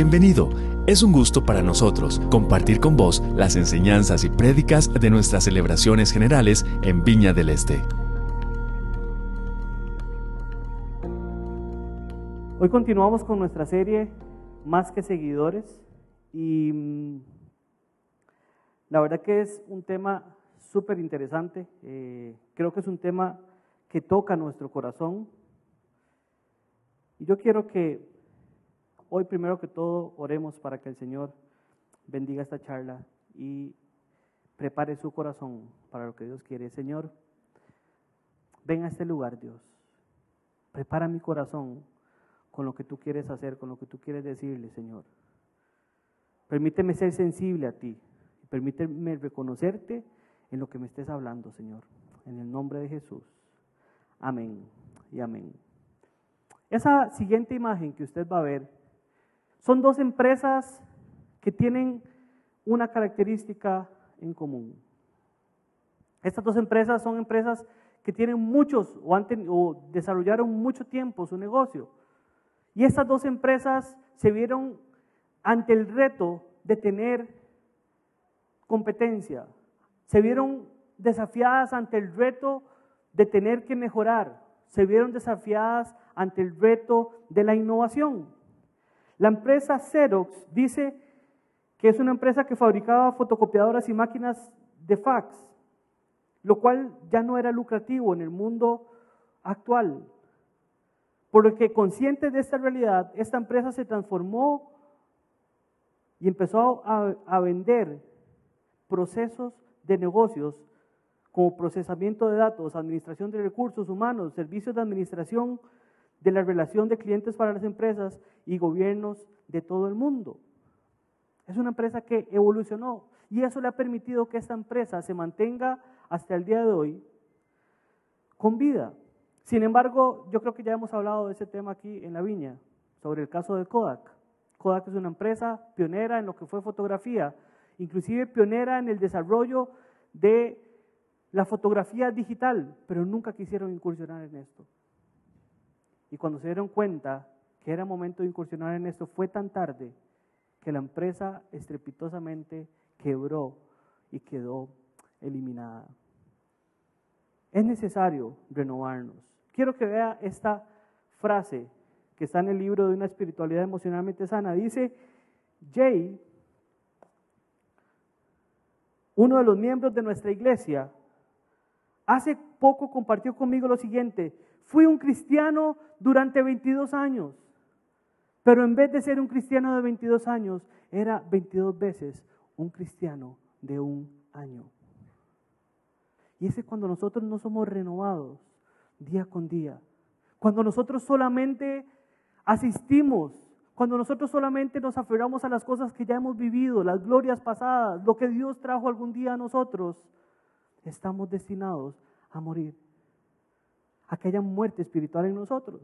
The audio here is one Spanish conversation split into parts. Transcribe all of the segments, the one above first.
Bienvenido. Es un gusto para nosotros compartir con vos las enseñanzas y prédicas de nuestras celebraciones generales en Viña del Este. Hoy continuamos con nuestra serie Más que Seguidores y mm, la verdad que es un tema súper interesante. Eh, creo que es un tema que toca nuestro corazón. Y yo quiero que hoy primero que todo oremos para que el Señor bendiga esta charla y prepare su corazón para lo que Dios quiere. Señor, ven a este lugar, Dios. Prepara mi corazón con lo que tú quieres hacer, con lo que tú quieres decirle, Señor. Permíteme ser sensible a ti. Permíteme reconocerte en lo que me estés hablando, Señor. En el nombre de Jesús. Amén y amén. Esa siguiente imagen que usted va a ver son dos empresas que tienen una característica en común. Estas dos empresas son empresas que tienen muchos o, o desarrollaron mucho tiempo su negocio. Y estas dos empresas se vieron ante el reto de tener competencia. Se vieron desafiadas ante el reto de tener que mejorar. Se vieron desafiadas ante el reto de la innovación. La empresa Xerox dice que es una empresa que fabricaba fotocopiadoras y máquinas de fax, lo cual ya no era lucrativo en el mundo actual. Por lo que consciente de esta realidad, esta empresa se transformó y empezó a, a vender procesos de negocios como procesamiento de datos, administración de recursos humanos, servicios de administración de la relación de clientes para las empresas y gobiernos de todo el mundo. Es una empresa que evolucionó y eso le ha permitido que esta empresa se mantenga hasta el día de hoy con vida. Sin embargo, yo creo que ya hemos hablado de ese tema aquí en la viña, sobre el caso de Kodak. Kodak es una empresa pionera en lo que fue fotografía, inclusive pionera en el desarrollo de la fotografía digital, pero nunca quisieron incursionar en esto. Y cuando se dieron cuenta que era momento de incursionar en esto, fue tan tarde que la empresa estrepitosamente quebró y quedó eliminada. Es necesario renovarnos. Quiero que vea esta frase que está en el libro de una espiritualidad emocionalmente sana. Dice, Jay, uno de los miembros de nuestra iglesia, hace poco compartió conmigo lo siguiente, Fui un cristiano durante 22 años, pero en vez de ser un cristiano de 22 años, era 22 veces un cristiano de un año. Y ese es cuando nosotros no somos renovados día con día. Cuando nosotros solamente asistimos, cuando nosotros solamente nos aferramos a las cosas que ya hemos vivido, las glorias pasadas, lo que Dios trajo algún día a nosotros, estamos destinados a morir aquella muerte espiritual en nosotros.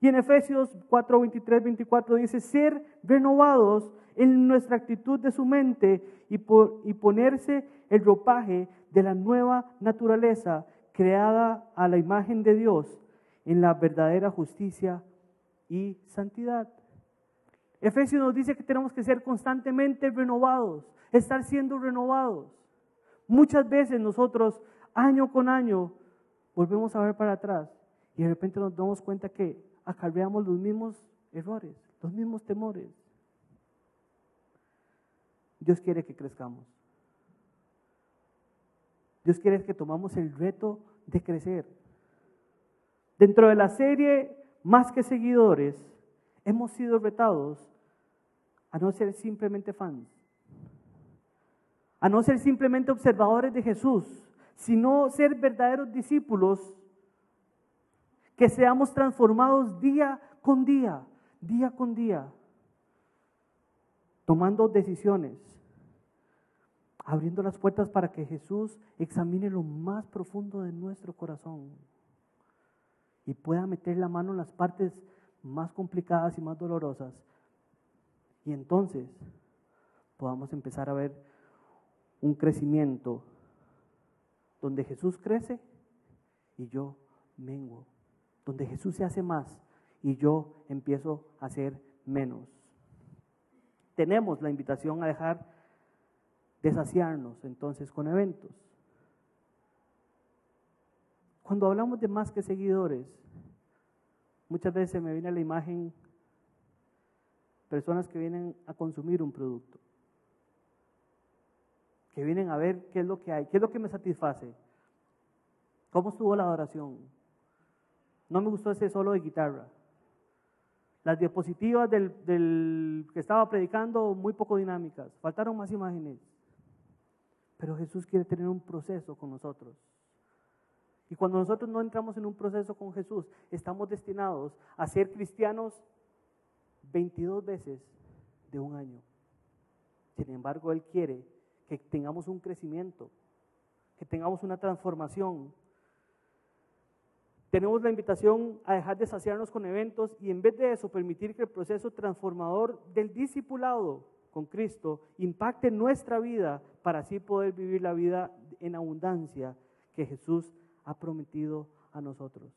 Y en Efesios 4, 23, 24 dice, ser renovados en nuestra actitud de su mente y, y ponerse el ropaje de la nueva naturaleza creada a la imagen de Dios en la verdadera justicia y santidad. Efesios nos dice que tenemos que ser constantemente renovados, estar siendo renovados. Muchas veces nosotros, año con año, volvemos a ver para atrás y de repente nos damos cuenta que acarreamos los mismos errores, los mismos temores. Dios quiere que crezcamos. Dios quiere que tomamos el reto de crecer. Dentro de la serie Más que seguidores, hemos sido retados a no ser simplemente fans, a no ser simplemente observadores de Jesús, sino ser verdaderos discípulos, que seamos transformados día con día, día con día, tomando decisiones, abriendo las puertas para que Jesús examine lo más profundo de nuestro corazón y pueda meter la mano en las partes más complicadas y más dolorosas. Y entonces podamos empezar a ver un crecimiento donde Jesús crece y yo menguo, donde Jesús se hace más y yo empiezo a hacer menos. tenemos la invitación a dejar de saciarnos entonces con eventos. Cuando hablamos de más que seguidores, muchas veces me viene a la imagen personas que vienen a consumir un producto, que vienen a ver qué es lo que hay, qué es lo que me satisface, cómo estuvo la adoración. No me gustó ese solo de guitarra. Las diapositivas del, del que estaba predicando muy poco dinámicas, faltaron más imágenes. Pero Jesús quiere tener un proceso con nosotros. Y cuando nosotros no entramos en un proceso con Jesús, estamos destinados a ser cristianos 22 veces de un año. Sin embargo, Él quiere que tengamos un crecimiento, que tengamos una transformación. Tenemos la invitación a dejar de saciarnos con eventos y en vez de eso permitir que el proceso transformador del discipulado con Cristo impacte nuestra vida para así poder vivir la vida en abundancia que Jesús ha prometido a nosotros.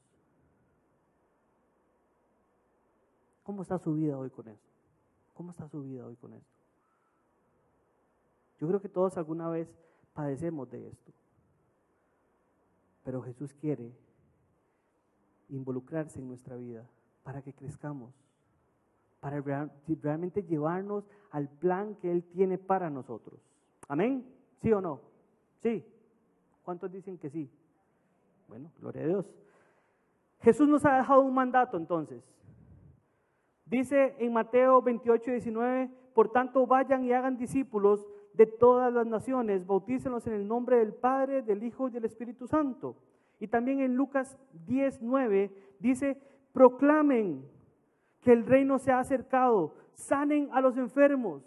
¿Cómo está su vida hoy con esto? ¿Cómo está su vida hoy con esto? Yo creo que todos alguna vez padecemos de esto. Pero Jesús quiere involucrarse en nuestra vida para que crezcamos, para realmente llevarnos al plan que Él tiene para nosotros. Amén. ¿Sí o no? Sí. ¿Cuántos dicen que sí? Bueno, gloria a Dios. Jesús nos ha dejado un mandato entonces. Dice en Mateo 28, 19, por tanto vayan y hagan discípulos de todas las naciones, bautícenlos en el nombre del Padre, del Hijo y del Espíritu Santo. Y también en Lucas 10, 9 dice, proclamen que el reino se ha acercado, sanen a los enfermos.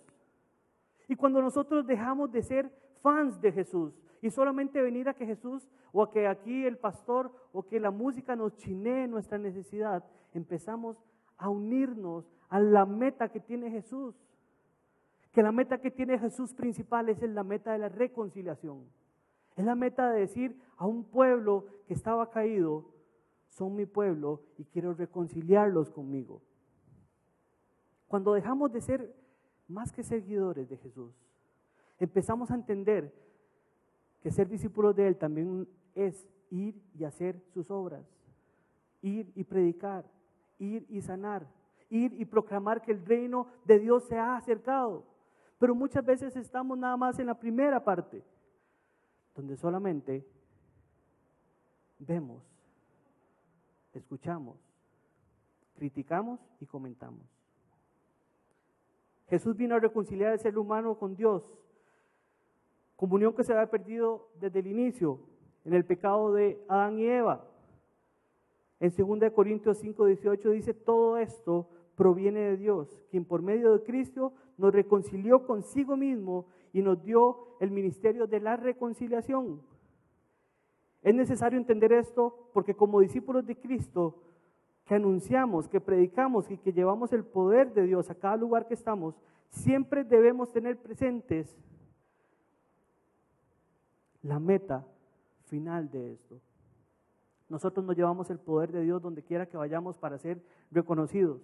Y cuando nosotros dejamos de ser fans de Jesús y solamente venir a que Jesús o a que aquí el pastor o que la música nos chinee nuestra necesidad, empezamos a unirnos a la meta que tiene Jesús. Que la meta que tiene Jesús principal es la meta de la reconciliación. Es la meta de decir a un pueblo que estaba caído, son mi pueblo y quiero reconciliarlos conmigo. Cuando dejamos de ser más que seguidores de Jesús, empezamos a entender que ser discípulos de Él también es ir y hacer sus obras, ir y predicar, ir y sanar, ir y proclamar que el reino de Dios se ha acercado. Pero muchas veces estamos nada más en la primera parte, donde solamente vemos, escuchamos, criticamos y comentamos. Jesús vino a reconciliar al ser humano con Dios, comunión que se había perdido desde el inicio en el pecado de Adán y Eva. En 2 Corintios 5, 18 dice, todo esto proviene de Dios, quien por medio de Cristo nos reconcilió consigo mismo y nos dio el ministerio de la reconciliación. Es necesario entender esto porque como discípulos de Cristo, que anunciamos, que predicamos y que llevamos el poder de Dios a cada lugar que estamos, siempre debemos tener presentes la meta final de esto. Nosotros no llevamos el poder de Dios donde quiera que vayamos para ser reconocidos.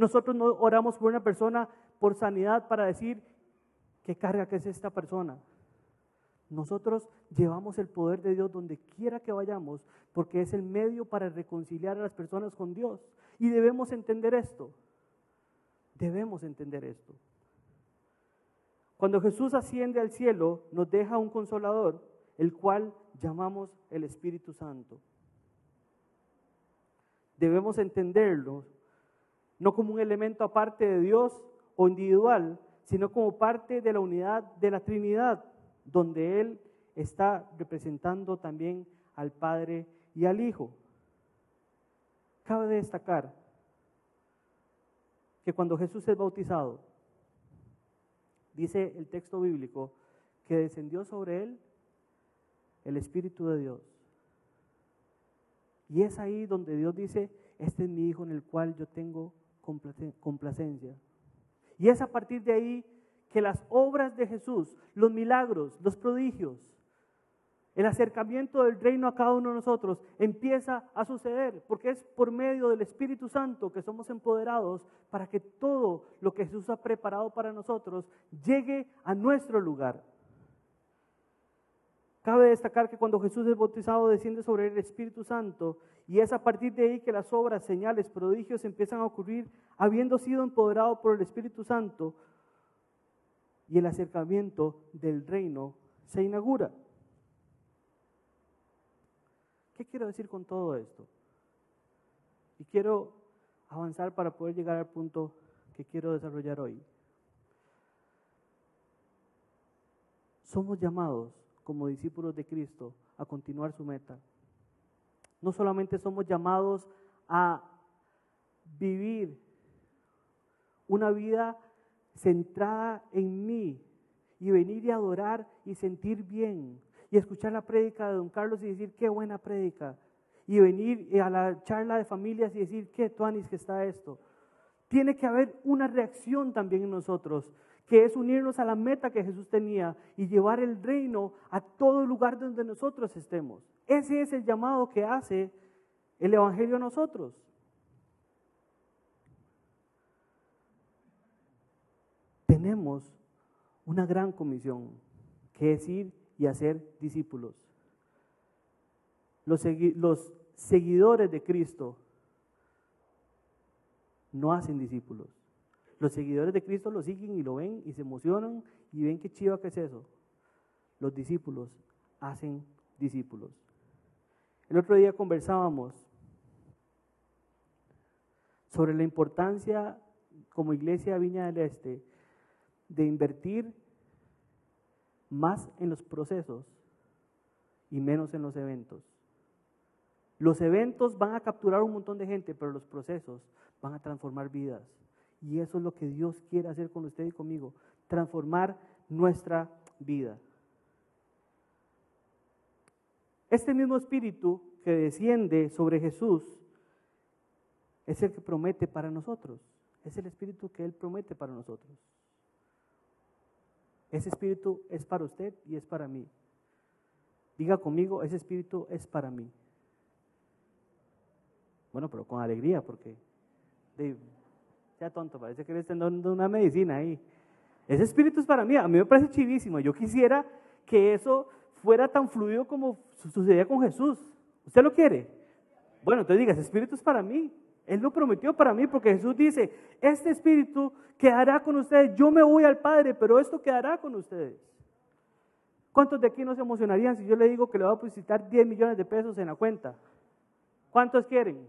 Nosotros no oramos por una persona por sanidad para decir qué carga que es esta persona. Nosotros llevamos el poder de Dios donde quiera que vayamos porque es el medio para reconciliar a las personas con Dios. Y debemos entender esto. Debemos entender esto. Cuando Jesús asciende al cielo, nos deja un consolador, el cual llamamos el Espíritu Santo. Debemos entenderlo no como un elemento aparte de Dios o individual, sino como parte de la unidad de la Trinidad, donde Él está representando también al Padre y al Hijo. Cabe destacar que cuando Jesús es bautizado, dice el texto bíblico, que descendió sobre Él el Espíritu de Dios. Y es ahí donde Dios dice, este es mi Hijo en el cual yo tengo complacencia. Y es a partir de ahí que las obras de Jesús, los milagros, los prodigios, el acercamiento del reino a cada uno de nosotros empieza a suceder, porque es por medio del Espíritu Santo que somos empoderados para que todo lo que Jesús ha preparado para nosotros llegue a nuestro lugar. Cabe destacar que cuando Jesús es bautizado desciende sobre el Espíritu Santo y es a partir de ahí que las obras, señales, prodigios empiezan a ocurrir habiendo sido empoderado por el Espíritu Santo y el acercamiento del reino se inaugura. ¿Qué quiero decir con todo esto? Y quiero avanzar para poder llegar al punto que quiero desarrollar hoy. Somos llamados como discípulos de Cristo a continuar su meta. No solamente somos llamados a vivir una vida centrada en mí y venir y adorar y sentir bien, y escuchar la prédica de don Carlos y decir, qué buena prédica. Y venir a la charla de familias y decir, qué tuanis que está esto. Tiene que haber una reacción también en nosotros, que es unirnos a la meta que Jesús tenía y llevar el reino a todo lugar donde nosotros estemos. Ese es el llamado que hace el Evangelio a nosotros. Tenemos una gran comisión, que es ir y hacer discípulos. Los, los seguidores de Cristo no hacen discípulos. Los seguidores de Cristo lo siguen y lo ven y se emocionan y ven qué chiva que es eso. Los discípulos hacen discípulos. El otro día conversábamos sobre la importancia como iglesia Viña del Este de invertir más en los procesos y menos en los eventos. Los eventos van a capturar un montón de gente, pero los procesos van a transformar vidas. Y eso es lo que Dios quiere hacer con usted y conmigo, transformar nuestra vida. Este mismo espíritu que desciende sobre Jesús es el que promete para nosotros. Es el espíritu que Él promete para nosotros. Ese espíritu es para usted y es para mí. Diga conmigo, ese espíritu es para mí. Bueno, pero con alegría, porque sea tonto, parece que le están dando una medicina ahí. Ese espíritu es para mí, a mí me parece chivísimo. Yo quisiera que eso fuera tan fluido como sucedía con Jesús. ¿Usted lo quiere? Bueno, entonces diga, ese espíritu es para mí. Él lo prometió para mí porque Jesús dice, este espíritu quedará con ustedes. Yo me voy al Padre, pero esto quedará con ustedes. ¿Cuántos de aquí no se emocionarían si yo le digo que le voy a depositar 10 millones de pesos en la cuenta? ¿Cuántos quieren?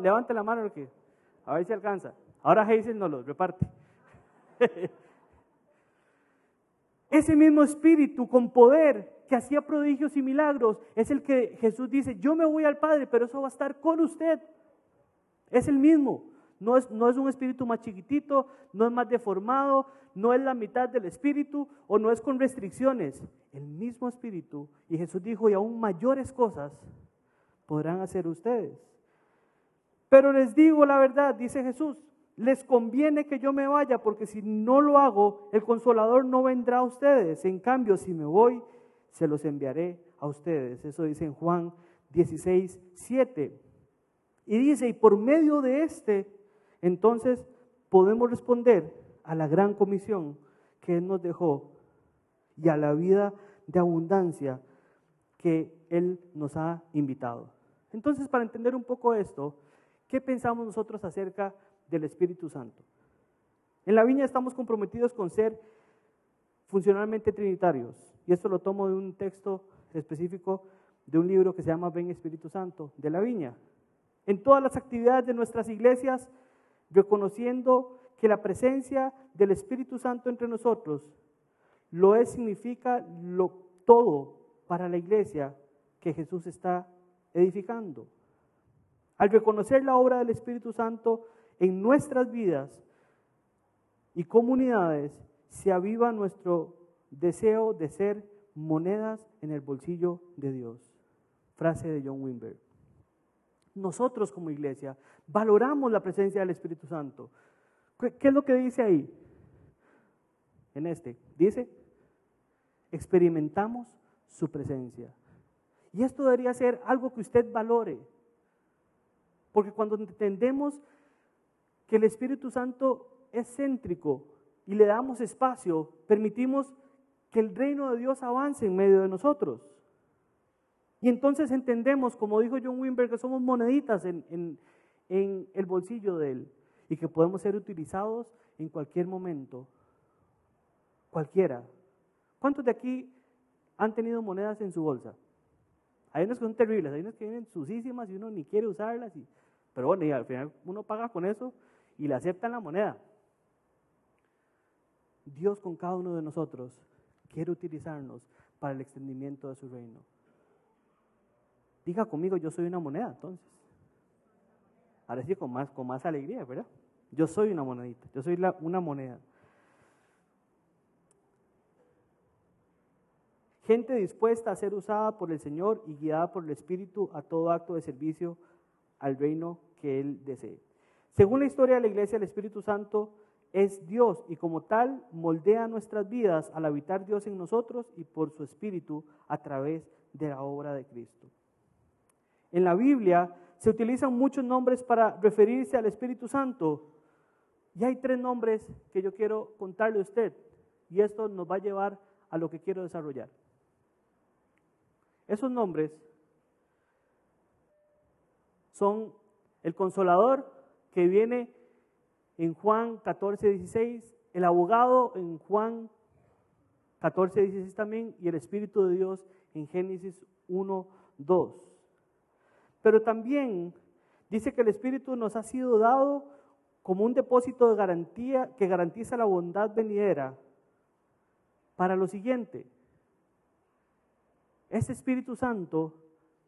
Levante la mano, a ver si alcanza. Ahora Hazel nos los reparte. Ese mismo espíritu con poder que hacía prodigios y milagros es el que Jesús dice, yo me voy al Padre, pero eso va a estar con usted. Es el mismo. No es, no es un espíritu más chiquitito, no es más deformado, no es la mitad del espíritu o no es con restricciones. El mismo espíritu. Y Jesús dijo, y aún mayores cosas podrán hacer ustedes. Pero les digo la verdad, dice Jesús, les conviene que yo me vaya porque si no lo hago, el consolador no vendrá a ustedes. En cambio, si me voy, se los enviaré a ustedes. Eso dice en Juan 16, 7. Y dice, y por medio de este, entonces podemos responder a la gran comisión que Él nos dejó y a la vida de abundancia que Él nos ha invitado. Entonces, para entender un poco esto, ¿qué pensamos nosotros acerca del Espíritu Santo? En la viña estamos comprometidos con ser funcionalmente trinitarios. Y esto lo tomo de un texto específico de un libro que se llama Ven Espíritu Santo, de la viña en todas las actividades de nuestras iglesias, reconociendo que la presencia del Espíritu Santo entre nosotros lo es, significa lo, todo para la iglesia que Jesús está edificando. Al reconocer la obra del Espíritu Santo en nuestras vidas y comunidades, se aviva nuestro deseo de ser monedas en el bolsillo de Dios. Frase de John Wimber nosotros como iglesia valoramos la presencia del Espíritu Santo. ¿Qué es lo que dice ahí? En este. Dice, experimentamos su presencia. Y esto debería ser algo que usted valore. Porque cuando entendemos que el Espíritu Santo es céntrico y le damos espacio, permitimos que el reino de Dios avance en medio de nosotros. Y entonces entendemos, como dijo John Wimber, que somos moneditas en, el bolsillo de Él y que podemos ser utilizados en cualquier momento. Cualquiera. ¿Cuántos de aquí han tenido monedas en su bolsa? Hay unas que son terribles, hay unas que vienen susísimas y uno ni quiere usarlas. Y, pero bueno, y al final uno paga con eso y le aceptan la moneda. Dios con cada uno de nosotros quiere utilizarnos para el extendimiento de su reino. Diga conmigo, yo soy una moneda, entonces. Ahora sí, con más, con más alegría, ¿verdad? Yo soy una monedita, yo soy una moneda. Gente dispuesta a ser usada por el Señor y guiada por el Espíritu a todo acto de servicio al reino que Él desee. Según la historia de la igleia, el Espíritu Santo es Dios y como tal moldea nuestras vidas al habitar Dios en nosotros y por su Espíritu a través de la obra de Cristo. En la Biblia se utilizan muchos nombres para referirse al Espíritu Santo. Y hay tres nombres que yo quiero contarle a usted. Y esto nos va a llevar a lo que quiero desarrollar. Esos nombres son el consolador que viene en Juan 14, 16, el abogado en Juan 14, 16 también, y el Espíritu de Dios en Génesis 1, 2. Pero también dice que el Espíritu nos ha sido dado como un depósito de garantía que garantiza la bondad venidera para lo siguiente. Ese Espíritu Santo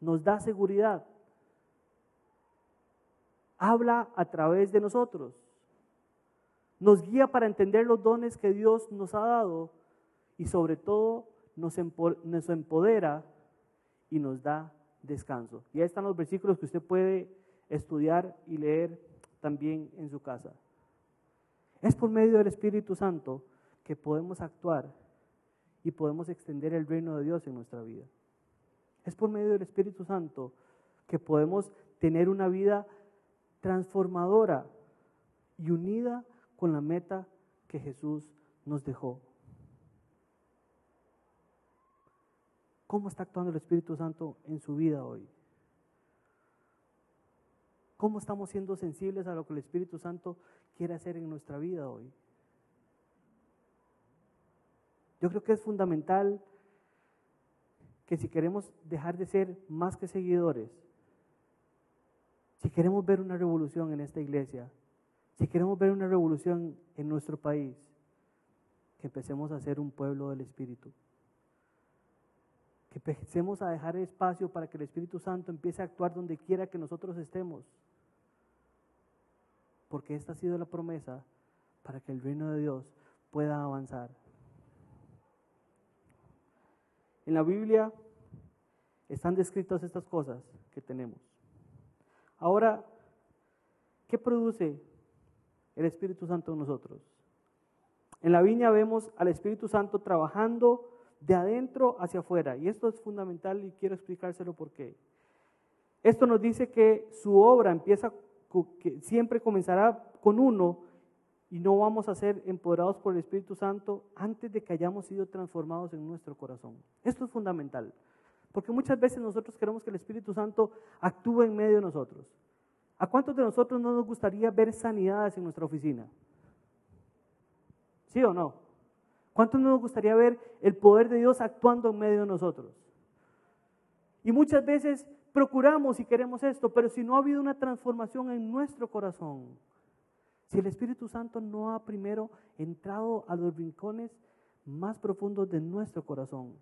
nos da seguridad. Habla a través de nosotros. Nos guía para entender los dones que Dios nos ha dado y sobre todo nos empodera y nos da descanso. Y ahí están los versículos que usted puede estudiar y leer también en su casa. Es por medio del Espíritu Santo que podemos actuar y podemos extender el reino de Dios en nuestra vida. Es por medio del Espíritu Santo que podemos tener una vida transformadora y unida con la meta que Jesús nos dejó. ¿Cómo está actuando el Espíritu Santo en su vida hoy? ¿Cómo estamos siendo sensibles a lo que el Espíritu Santo quiere hacer en nuestra vida hoy? Yo creo que es fundamental que si queremos dejar de ser más que seguidores, si queremos ver una revolución en esta iglesia, si queremos ver una revolución en nuestro país, que empecemos a ser un pueblo del Espíritu que empecemos a dejar espacio para que el Espíritu Santo empiece a actuar donde quiera que nosotros estemos. Porque esta ha sido la promesa para que el reino de Dios pueda avanzar. En la Biblia están descritas estas cosas que tenemos. Ahora, ¿qué produce el Espíritu Santo en nosotros? En la viña vemos al Espíritu Santo trabajando de adentro hacia afuera. Y esto es fundamental y quiero explicárselo por qué. Esto nos dice que su obra empieza, siempre comenzará con uno y no vamos a ser empoderados por el Espíritu Santo antes de que hayamos sido transformados en nuestro corazón. Esto es fundamental, porque muchas veces nosotros queremos que el Espíritu Santo actúe en medio de nosotros. ¿A cuántos de nosotros no nos gustaría ver sanidades en nuestra oficina? ¿Sí o no? ¿Cuánto nos gustaría ver el poder de Dios actuando en medio de nosotros? Y muchas veces procuramos y queremos esto, pero si no ha habido una transformación en nuestro corazón, si el Espíritu Santo no ha primero entrado a los rincones más profundos de nuestro corazón,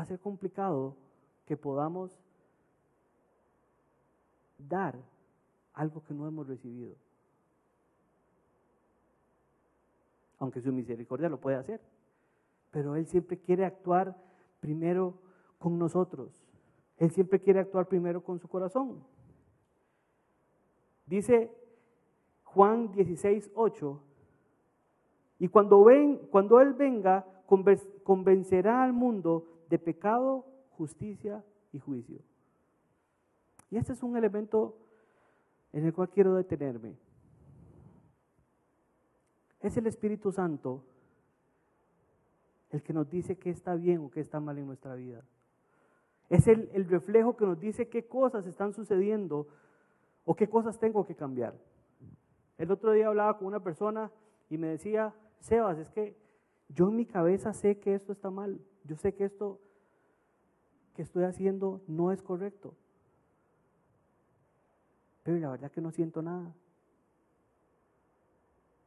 va a ser complicado que podamos dar algo que no hemos recibido. aunque su misericordia lo puede hacer. Pero Él siempre quiere actuar primero con nosotros. Él siempre quiere actuar primero con su corazón. Dice Juan 16, 8, y cuando, ven, cuando Él venga, convencerá al mundo de pecado, justicia y juicio. Y este es un elemento en el cual quiero detenerme. Es el Espíritu Santo el que nos dice qué está bien o qué está mal en nuestra vida. Es el, el, reflejo que nos dice qué cosas están sucediendo o qué cosas tengo que cambiar. El otro día hablaba con una persona y me decía, Sebas, es que yo en mi cabeza sé que esto está mal, yo sé que esto que estoy haciendo no es correcto, pero la verdad que no siento nada,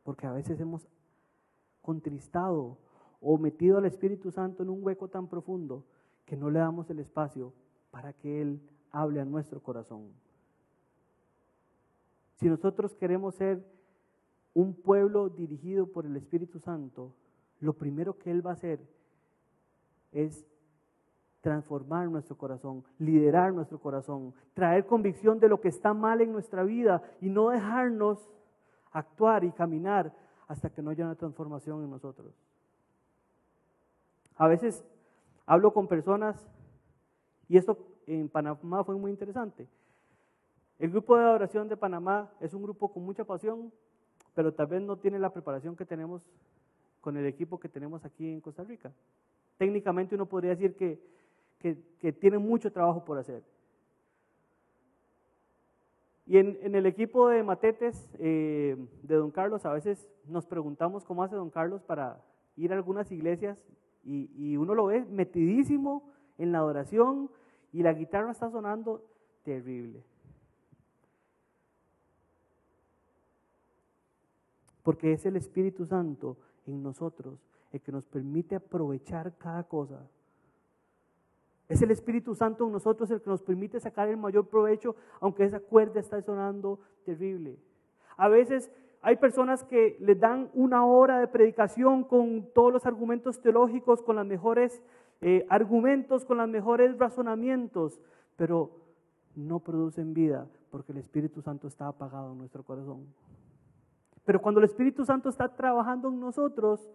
porque a veces hemos contristado o metido al Espíritu Santo en un hueco tan profundo que no le damos el espacio para que Él hable a nuestro corazón. Si nosotros queremos ser un pueblo dirigido por el Espíritu Santo, lo primero que Él va a hacer es transformar nuestro corazón, liderar nuestro corazón, traer convicción de lo que está mal en nuestra vida y no dejarnos actuar y caminar hasta que no haya una transformación en nosotros. A veces hablo con personas, y esto en Panamá fue muy interesante. El grupo de adoración de Panamá es un grupo con mucha pasión, pero tal vez no tiene la preparación que tenemos con el equipo que tenemos aquí en Costa Rica. Técnicamente uno podría decir que, que, tiene mucho trabajo por hacer. Y en, el equipo de matetes eh, de Don Carlos, a veces nos preguntamos cómo hace Don Carlos para ir a algunas iglesias y, uno lo ve metidísimo en la adoración y la guitarra está sonando terrible. Porque es el Espíritu Santo en nosotros el que nos permite aprovechar cada cosa. Es el Espíritu Santo en nosotros el que nos permite sacar el mayor provecho, aunque esa cuerda está sonando terrible. A veces hay personas que les dan una hora de predicación con todos los argumentos teológicos, con los mejores eh, argumentos, con los mejores razonamientos, pero no producen vida porque el Espíritu Santo está apagado en nuestro corazón. Pero cuando el Espíritu Santo está trabajando en nosotros,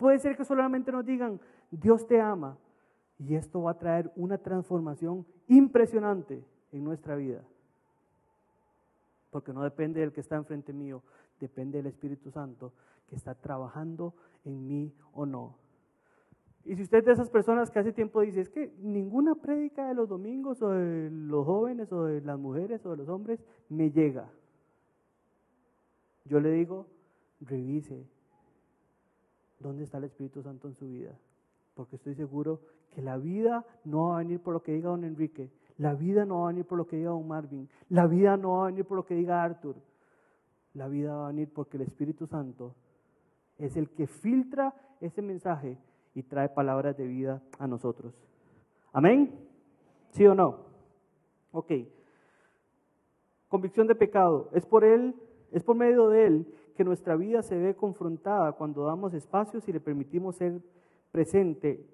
puede ser que solamente nos digan, Dios te ama. Y esto va a traer una transformación impresionante en nuestra vida. Porque no depende del que está enfrente mío, depende del Espíritu Santo que está trabajando en mí o no. Y si usted es de esas personas que hace tiempo dice, es que ninguna prédica de los domingos o de los jóvenes o de las mujeres o de los hombres me llega. Yo le digo, revise dónde está el Espíritu Santo en su vida. Porque estoy seguro que la vida no va a venir por lo que diga don Enrique. La vida no va a venir por lo que diga don Marvin. La vida no va a venir por lo que diga Arthur. La vida va a venir porque el Espíritu Santo es el que filtra ese mensaje y trae palabras de vida a nosotros. Amén. ¿Sí o no? Ok. Convicción de pecado. Es por él, es por medio de él que nuestra vida se ve confrontada cuando damos espacios y le permitimos ser presente.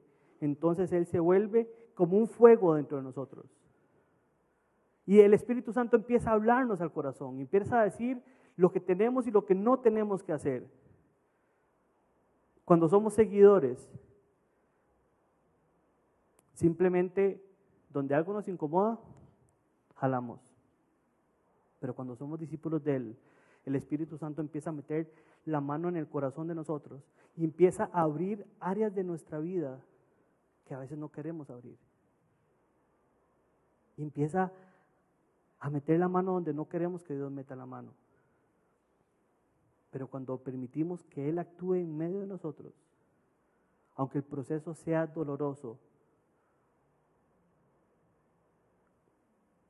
Entonces él se vuelve como un fuego dentro de nosotros. Y el Espíritu Santo empieza a hablarnos al corazón, empieza a decir lo que tenemos y lo que no tenemos que hacer. Cuando somos seguidores, simplemente donde algo nos incomoda, jalamos. Pero cuando somos discípulos de Él, el Espíritu Santo empieza a meter la mano en el corazón de nosotros y empieza a abrir áreas de nuestra vida que a veces no queremos abrir. Y empieza a meter la mano donde no queremos que Dios meta la mano. Pero cuando permitimos que Él actúe en medio de nosotros, aunque el proceso sea doloroso,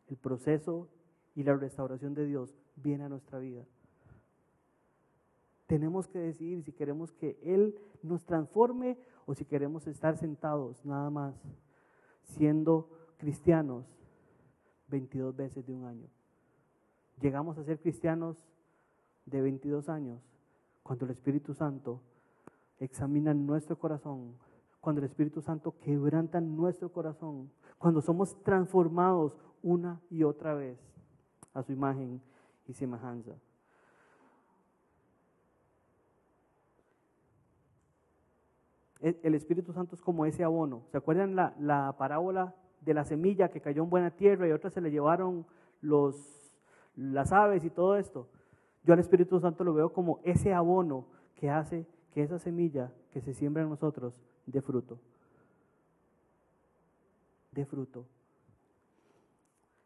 el proceso y la restauración de Dios viene a nuestra vida. Tenemos que decidir si queremos que Él nos transforme o si queremos estar sentados nada más siendo cristianos 22 veces de un año. Llegamos a ser cristianos de 22 años, cuando el Espíritu Santo examina nuestro corazón, cuando el Espíritu Santo quebranta nuestro corazón, cuando somos transformados una y otra vez a su imagen y semejanza. El Espíritu Santo es como ese abono. ¿Se acuerdan la, la parábola de la semilla que cayó en buena tierra y otras se le llevaron los, las aves y todo esto. Yo al Espíritu Santo lo veo como ese abono que hace que esa semilla que se siembra en nosotros dé fruto. De fruto.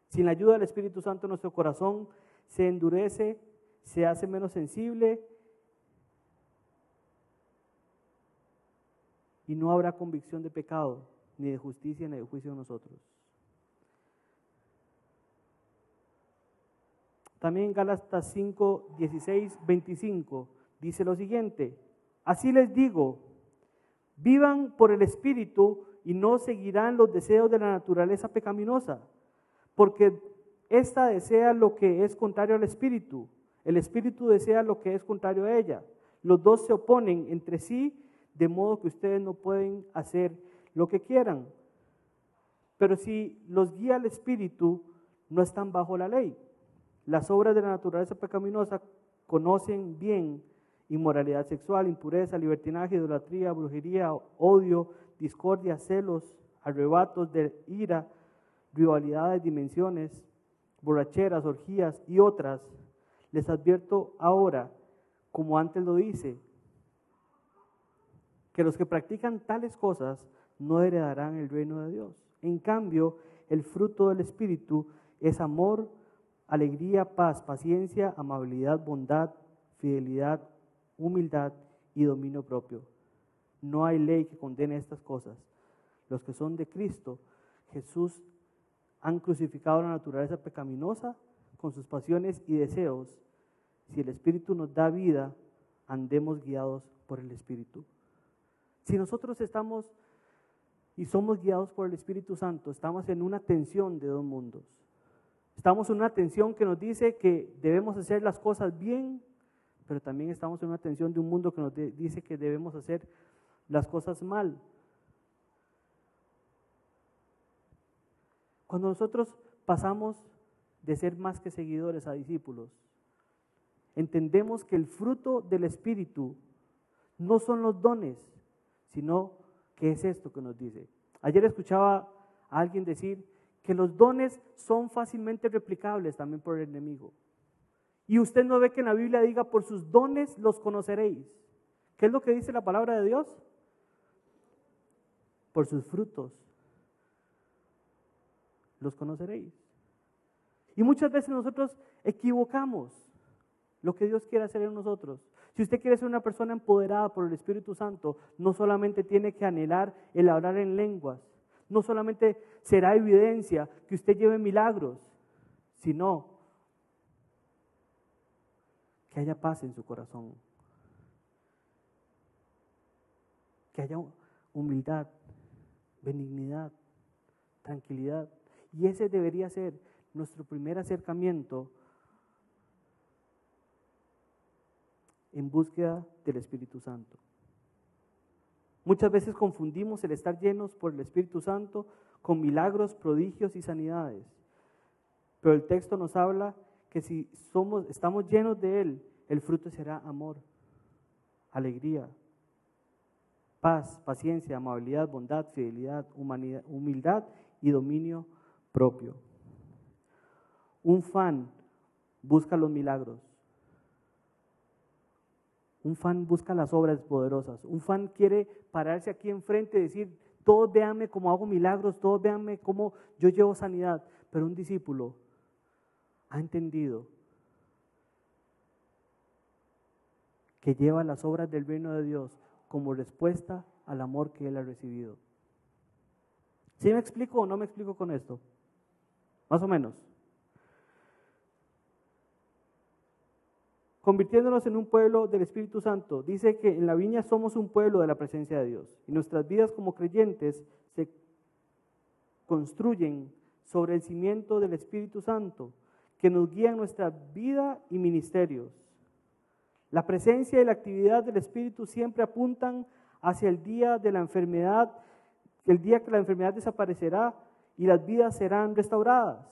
Sin la ayuda del Espíritu Santo nuestro corazón se endurece, se hace menos sensible y no habrá convicción de pecado, ni de justicia, ni de juicio en nosotros. También Gálatas 5, 16, 25 dice lo siguiente, así les digo, vivan por el Espíritu y no seguirán los deseos de la naturaleza pecaminosa, porque ésta desea lo que es contrario al Espíritu, el Espíritu desea lo que es contrario a ella. Los dos se oponen entre sí, de modo que ustedes no pueden hacer lo que quieran. Pero si los guía el Espíritu, no están bajo la ley. Las obras de la naturaleza pecaminosa conocen bien inmoralidad sexual, impureza, libertinaje, idolatría, brujería, odio, discordia, celos, arrebatos de ira, rivalidades, dimensiones, borracheras, orgías y otras. Les advierto ahora, como antes lo dice, que los que practican tales cosas no heredarán el reino de Dios. En cambio, el fruto del Espíritu es amor, alegría, paz, paciencia, amabilidad, bondad, fidelidad, humildad y dominio propio. No hay ley que condene estas cosas. Los que son de Cristo, Jesús, han crucificado la naturaleza pecaminosa con sus pasiones y deseos. Si el Espíritu nos da vida, andemos guiados por el Espíritu. Si nosotros estamos y somos guiados por el Espíritu Santo, estamos en una tensión de dos mundos. Estamos en una tensión que nos dice que debemos hacer las cosas bien, pero también estamos en una tensión de un mundo que nos dice que debemos hacer las cosas mal. Cuando nosotros pasamos de ser más que seguidores a discípulos, entendemos que el fruto del Espíritu no son los dones, sino que es esto que nos dice. Ayer escuchaba a alguien decir, que los dones son fácilmente replicables también por el enemigo. Y usted no ve que en la Biblia diga, por sus dones los conoceréis. ¿Qué es lo que dice la palabra de Dios? Por sus frutos los conoceréis. Y muchas veces nosotros equivocamos lo que Dios quiere hacer en nosotros. Si usted quiere ser una persona empoderada por el Espíritu Santo, no solamente tiene que anhelar el hablar en lenguas, no solamente será evidencia que usted lleve milagros, sino que haya paz en su corazón, que haya humildad, benignidad, tranquilidad. Y ese debería ser nuestro primer acercamiento en búsqueda del Espíritu Santo. Muchas veces confundimos el estar llenos por el Espíritu Santo con milagros, prodigios y sanidades. Pero el texto nos habla que si somos, estamos llenos de Él, el fruto será amor, alegría, paz, paciencia, amabilidad, bondad, fidelidad, humanidad, humildad y dominio propio. Un fan busca los milagros. Un fan busca las obras poderosas. Un fan quiere pararse aquí enfrente y decir, todos véanme cómo hago milagros, todos véanme cómo yo llevo sanidad. Pero un discípulo ha entendido que lleva las obras del reino de Dios como respuesta al amor que él ha recibido. ¿Sí me explico o no me explico con esto? Más o menos. Convirtiéndonos en un pueblo del Espíritu Santo. Dice que en la viña somos un pueblo de la presencia de Dios y nuestras vidas como creyentes se construyen sobre el cimiento del Espíritu Santo que nos guía en nuestra vida y ministerios. La presencia y la actividad del Espíritu siempre apuntan hacia el día de la enfermedad, el día que la enfermedad desaparecerá y las vidas serán restauradas.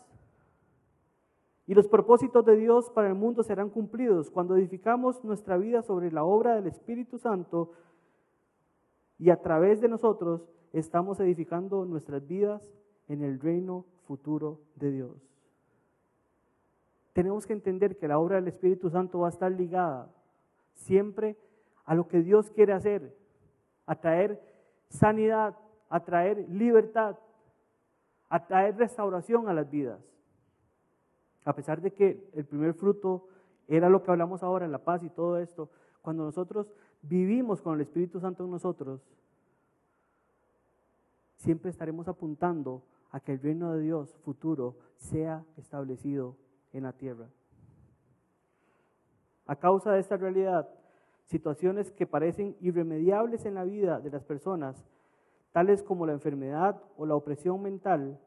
Y los propósitos de Dios para el mundo serán cumplidos cuando edificamos nuestra vida sobre la obra del Espíritu Santo y a través de nosotros estamos edificando nuestras vidas en el reino futuro de Dios. Tenemos que entender que la obra del Espíritu Santo va a estar ligada siempre a lo que Dios quiere hacer, a traer sanidad, a traer libertad, a traer restauración a las vidas. A pesar de que el primer fruto era lo que hablamos ahora, la paz y todo esto, cuando nosotros vivimos con el Espíritu Santo en nosotros, siempre estaremos apuntando a que el reino de Dios futuro sea establecido en la tierra. A causa de esta realidad, situaciones que parecen irremediables en la vida de las personas, tales como la enfermedad o la opresión mental,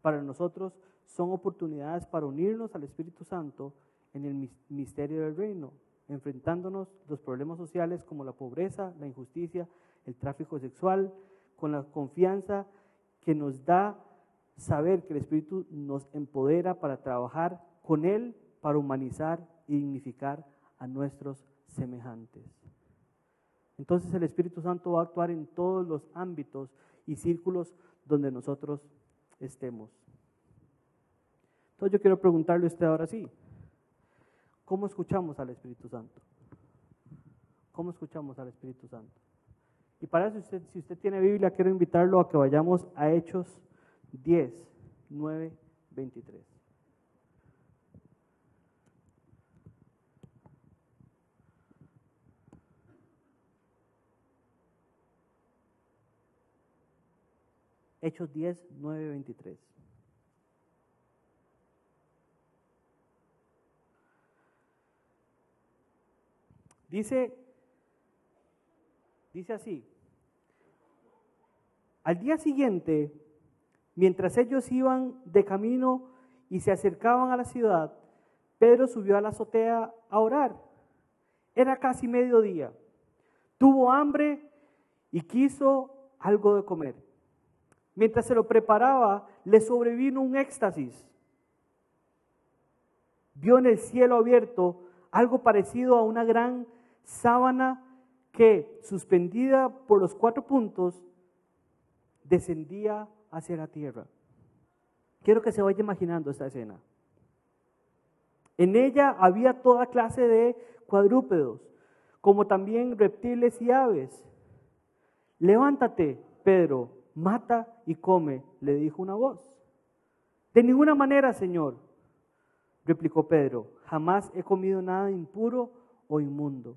para nosotros son oportunidades para unirnos al Espíritu Santo en el misterio del reino, enfrentándonos los problemas sociales como la pobreza, la injusticia, el tráfico sexual, con la confianza que nos da saber que el Espíritu nos empodera para trabajar con Él, para humanizar y dignificar a nuestros semejantes. Entonces el Espíritu Santo va a actuar en todos los ámbitos y círculos donde nosotros estemos. Entonces yo quiero preguntarle a usted ahora sí, ¿cómo escuchamos al Espíritu Santo? ¿Cómo escuchamos al Espíritu Santo? Y para eso, usted, si usted tiene Biblia, quiero invitarlo a que vayamos a Hechos 10, 9, 23. Hechos 10, 9, 23. Dice, dice así, al día siguiente, mientras ellos iban de camino y se acercaban a la ciudad, Pedro subió a la azotea a orar. Era casi mediodía. Tuvo hambre y quiso algo de comer. Mientras se lo preparaba, le sobrevino un éxtasis. Vio en el cielo abierto algo parecido a una gran sábana que, suspendida por los cuatro puntos, descendía hacia la tierra. Quiero que se vaya imaginando esta escena. En ella había toda clase de cuadrúpedos, como también reptiles y aves. Levántate, Pedro, mata y come, le dijo una voz. De ninguna manera, Señor, replicó Pedro, jamás he comido nada impuro o inmundo.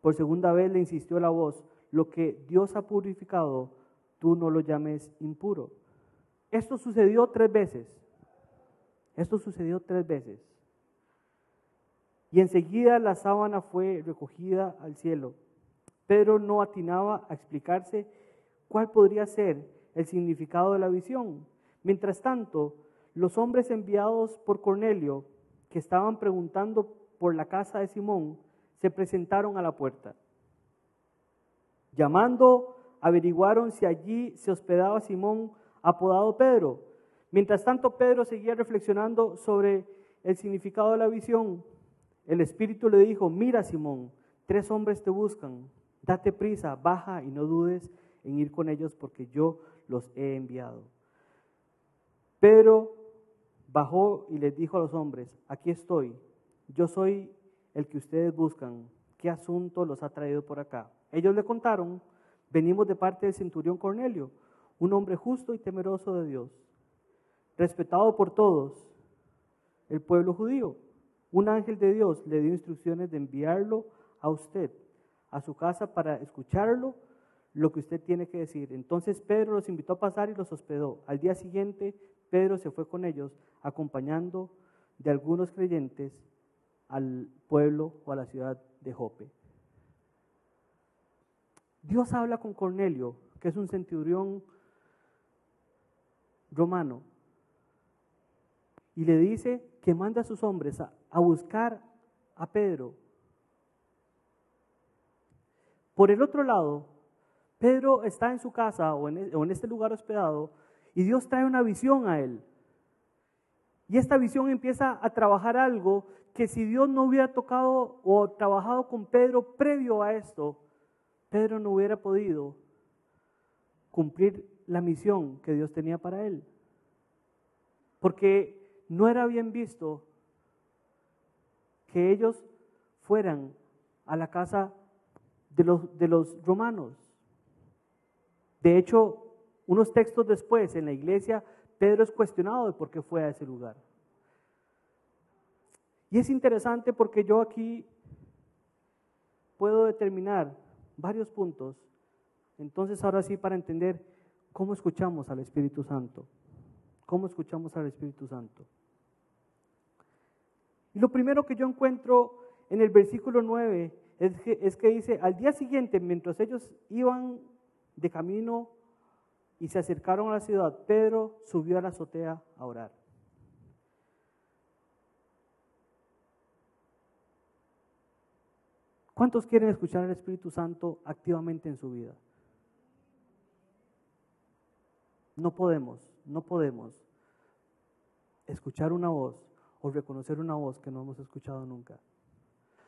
Por segunda vez le insistió la voz, lo que Dios ha purificado, tú no lo llames impuro. Esto sucedió tres veces. Esto sucedió tres veces. Y enseguida la sábana fue recogida al cielo. Pedro no atinaba a explicarse cuál podría ser el significado de la visión. Mientras tanto, los hombres enviados por Cornelio, que estaban preguntando por la casa de Simón, se presentaron a la puerta. Llamando, averiguaron si allí se hospedaba Simón, apodado Pedro. Mientras tanto, Pedro seguía reflexionando sobre el significado de la visión. El Espíritu le dijo, mira Simón, tres hombres te buscan, date prisa, baja y no dudes en ir con ellos porque yo los he enviado. Pedro bajó y les dijo a los hombres, aquí estoy, yo soy el que ustedes buscan, ¿qué asunto los ha traído por acá? Ellos le contaron, venimos de parte del centurión Cornelio, un hombre justo y temeroso de Dios, respetado por todos, el pueblo judío. Un ángel de Dios le dio instrucciones de enviarlo a usted, a su casa, para escucharlo lo que usted tiene que decir. Entonces Pedro los invitó a pasar y los hospedó. Al día siguiente, Pedro se fue con ellos, acompañando de algunos creyentes al pueblo o a la ciudad de Jope. Dios habla con Cornelio, que es un centurión romano, y le dice que manda a sus hombres a, buscar a Pedro. Por el otro lado, Pedro está en su casa o en, e, o en este lugar hospedado y Dios trae una visión a él. Y esta visión empieza a trabajar algo que si Dios no hubiera tocado o trabajado con Pedro previo a esto, Pedro no hubiera podido cumplir la misión que Dios tenía para él. Porque no era bien visto que ellos fueran a la casa de los, de los romanos. De hecho, unos textos después en la iglesia, Pedro es cuestionado de por qué fue a ese lugar. Y es interesante porque yo aquí puedo determinar varios puntos. Entonces, ahora sí, para entender cómo escuchamos al Espíritu Santo. ¿Cómo escuchamos al Espíritu Santo? Y lo primero que yo encuentro en el versículo 9 es que, es que dice, al día siguiente, mientras ellos iban de camino y se acercaron a la ciudad, Pedro subió a la azotea a orar. ¿Cuántos quieren escuchar al Espíritu Santo activamente en su vida? No podemos, no podemos escuchar una voz o reconocer una voz que no hemos escuchado nunca.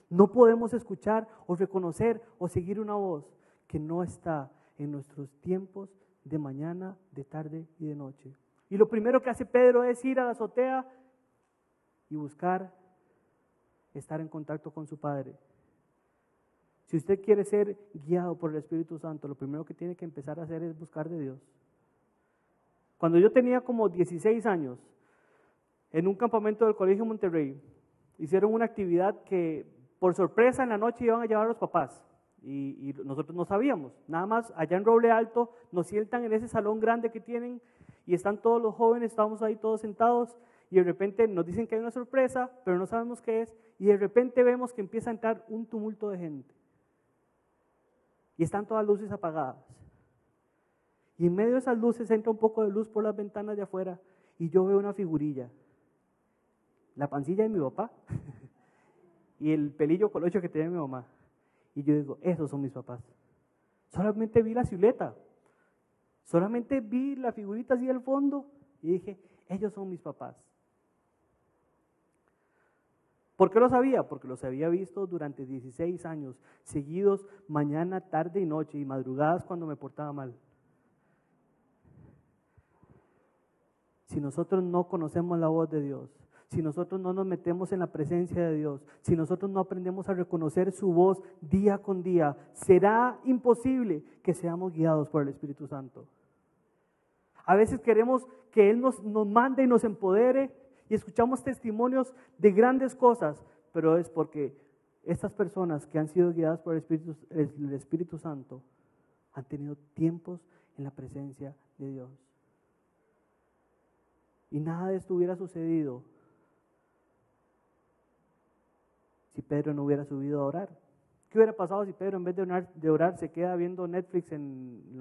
No podemos escuchar o reconocer o seguir una voz que no está en nuestros tiempos de mañana, de tarde y de noche. Y lo primero que hace Pedro es ir a la azotea y buscar estar en contacto con su Padre. Si usted quiere ser guiado por el Espíritu Santo, lo primero que tiene que empezar a hacer es buscar de Dios. Cuando yo tenía como 16 años, en un campamento del Colegio Monterrey, hicieron una actividad que por sorpresa en la noche iban a llevar a los papás. Y, nosotros no sabíamos. Nada más allá en Roble Alto nos sientan en ese salón grande que tienen y están todos los jóvenes, estamos ahí todos sentados y de repente nos dicen que hay una sorpresa, pero no sabemos qué es y de repente vemos que empieza a entrar un tumulto de gente. Están todas luces apagadas. Y en medio de esas luces entra un poco de luz por las ventanas de afuera y yo veo una figurilla la pancilla de mi papá y el pelillo colocho que tiene mi mamá. Y yo digo, esos son mis papás. Solamente vi la silueta, solamente vi la figurita así al fondo y dije, ellos son mis papás. ¿Por qué lo sabía? Porque los había visto durante 16 años, seguidos mañana, tarde y noche, y madrugadas cuando me portaba mal. Si nosotros no conocemos la voz de Dios, si nosotros no nos metemos en la presencia de Dios, si nosotros no aprendemos a reconocer su voz día con día, será imposible que seamos guiados por el Espíritu Santo. A veces queremos que Él nos, nos mande y nos empodere y escuchamos testimonios de grandes cosas, pero es porque estas personas que han sido guiadas por el Espíritu, Espíritu Santo han tenido tiempos en la presencia de Dios. Y nada de esto hubiera sucedido si Pedro no hubiera subido a orar? ¿Qué hubiera pasado si Pedro en vez de orar, de orar se queda viendo Netflix en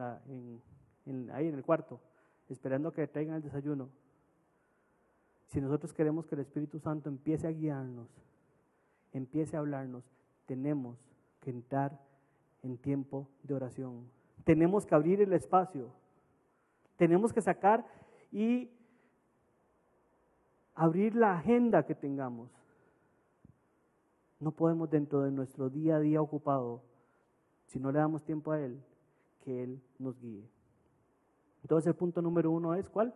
ahí en el cuarto, esperando que traigan el desayuno? Si nosotros queremos que el Espíritu Santo empiece a guiarnos, empiece a hablarnos, tenemos que entrar en tiempo de oración. Tenemos que abrir el espacio. Tenemos que sacar y abrir la agenda que tengamos. No podemos dentro de nuestro día a día ocupado, si no le damos tiempo a Él, que Él nos guíe. Entonces el punto número uno es ¿cuál?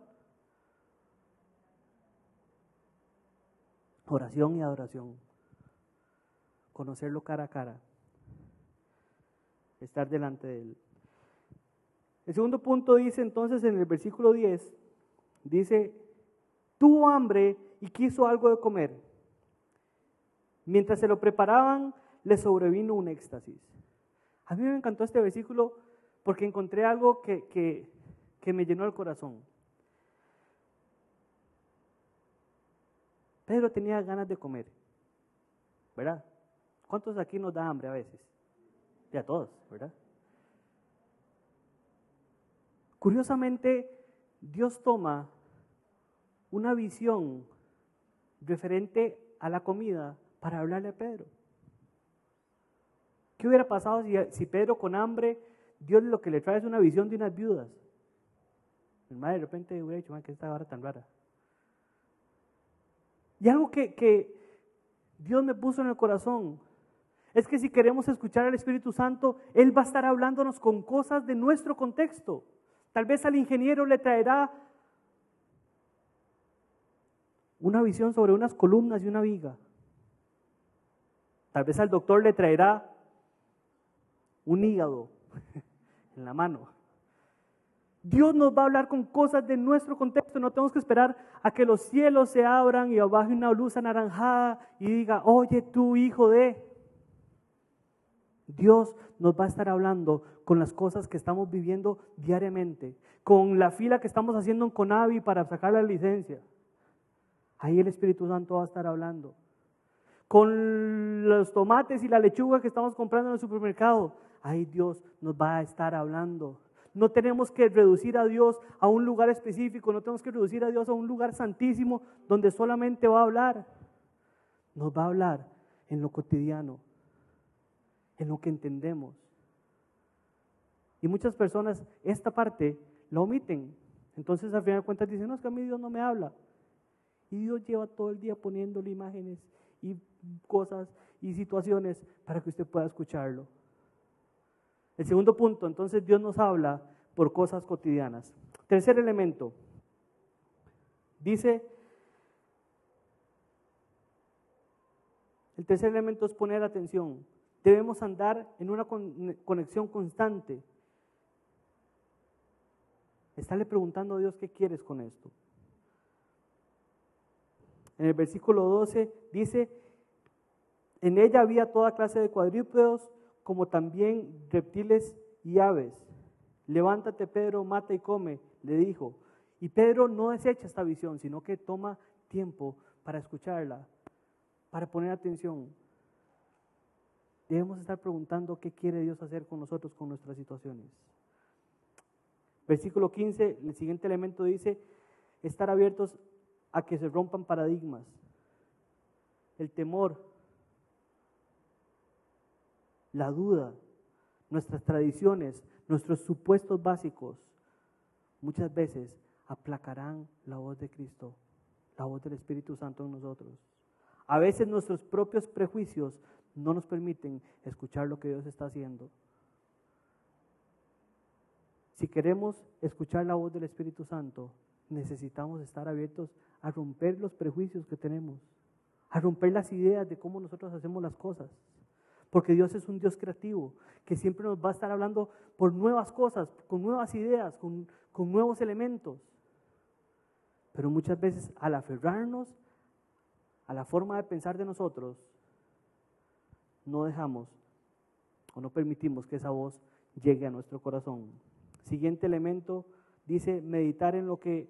Oración y adoración. Conocerlo cara a cara. Estar delante de Él. El segundo punto dice entonces en el versículo 10, dice, tuvo hambre y quiso algo de comer. Mientras se lo preparaban, le sobrevino un éxtasis. A mí me encantó este versículo porque encontré algo que, que, me llenó el corazón. Pedro tenía ganas de comer, ¿verdad? ¿Cuántos aquí nos da hambre a veces? Ya todos, ¿verdad? Curiosamente, Dios toma una visión referente a la comida para hablarle a Pedro. ¿Qué hubiera pasado si, Pedro con hambre, Dios lo que le trae es una visión de unas viudas? Madre de repente hubiera dicho, ¿qué es esta hora tan rara? Y algo que, Dios me puso en el corazón es que si queremos escuchar al Espíritu Santo, Él va a estar hablándonos con cosas de nuestro contexto. Tal vez al ingeniero le traerá una visión sobre unas columnas y una viga. Tal vez al doctor le traerá un hígado en la mano. Dios nos va a hablar con cosas de nuestro contexto. No tenemos que esperar a que los cielos se abran y baje una luz anaranjada y diga, oye tú hijo de... Dios nos va a estar hablando con las cosas que estamos viviendo diariamente, con la fila que estamos haciendo en Conavi para sacar la licencia. Ahí el Espíritu Santo va a estar hablando. Con los tomates y la lechuga que estamos comprando en el supermercado, ahí Dios nos va a estar hablando. No tenemos que reducir a Dios a un lugar específico, no tenemos que reducir a Dios a un lugar santísimo donde solamente va a hablar. Nos va a hablar en lo cotidiano, en lo que entendemos. Y muchas personas esta parte la omiten. Entonces al final de cuentas dicen, no, es que a mí Dios no me habla. Y Dios lleva todo el día poniéndole imágenes y cosas y situaciones para que usted pueda escucharlo. El segundo punto, entonces Dios nos habla por cosas cotidianas. Tercer elemento, dice, el tercer elemento es poner atención. Debemos andar en una conexión constante. Estarle preguntando a Dios qué quieres con esto. En el versículo 12 dice, en ella había toda clase de cuadrúpedos como también reptiles y aves. Levántate, Pedro, mata y come, le dijo. Y Pedro no desecha esta visión, sino que toma tiempo para escucharla, para poner atención. Debemos estar preguntando qué quiere Dios hacer con nosotros, con nuestras situaciones. Versículo 15, el siguiente elemento dice, estar abiertos a que se rompan paradigmas. El temor, la duda, nuestras tradiciones, nuestros supuestos básicos, muchas veces aplacarán la voz de Cristo, la voz del Espíritu Santo en nosotros. A veces nuestros propios prejuicios no nos permiten escuchar lo que Dios está haciendo. Si queremos escuchar la voz del Espíritu Santo, necesitamos estar abiertos a romper los prejuicios que tenemos, a romper las ideas de cómo nosotros hacemos las cosas. Porque Dios es un Dios creativo, que siempre nos va a estar hablando por nuevas cosas, con nuevas ideas, con, nuevos elementos. Pero muchas veces al aferrarnos a la forma de pensar de nosotros, no dejamos o no permitimos que esa voz llegue a nuestro corazón. Siguiente elemento dice meditar en lo que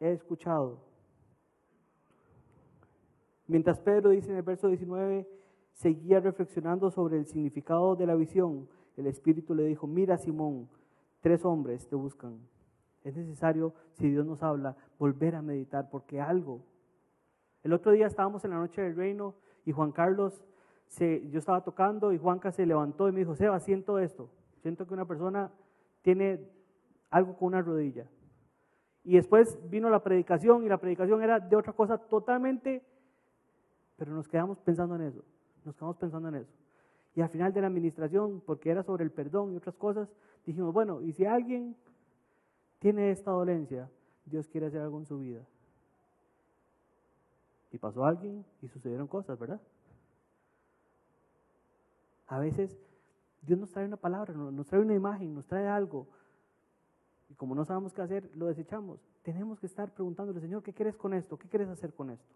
he escuchado. Mientras Pedro dice en el verso 19, seguía reflexionando sobre el significado de la visión, el Espíritu le dijo, mira Simón, tres hombres te buscan. Es necesario, si Dios nos habla, volver a meditar, porque algo. El otro día estábamos en la noche del reino y Juan Carlos, yo estaba tocando y Juanca se levantó y me dijo, Seba, siento esto, siento que una persona tiene algo con una rodilla. Y después vino la predicación y la predicación era de otra cosa totalmente, pero nos quedamos pensando en eso, nos quedamos pensando en eso. Y al final de la administración, porque era sobre el perdón y otras cosas, dijimos, bueno, y si alguien tiene esta dolencia, Dios quiere hacer algo en su vida. Y pasó alguien y sucedieron cosas, ¿verdad? A veces Dios nos trae una palabra, nos trae una imagen, nos trae algo, y como no sabemos qué hacer, lo desechamos. Tenemos que estar preguntándole, Señor, ¿qué quieres con esto? ¿Qué quieres hacer con esto?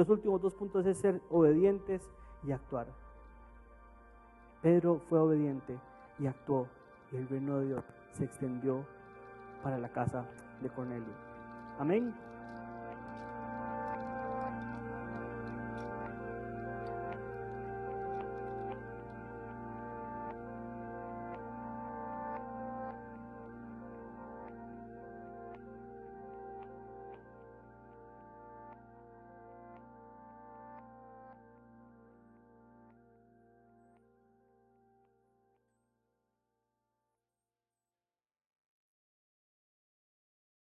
Los últimos dos puntos es ser obedientes y actuar. Pedro fue obediente y actuó, y el reino de Dios se extendió para la casa de Cornelio. Amén.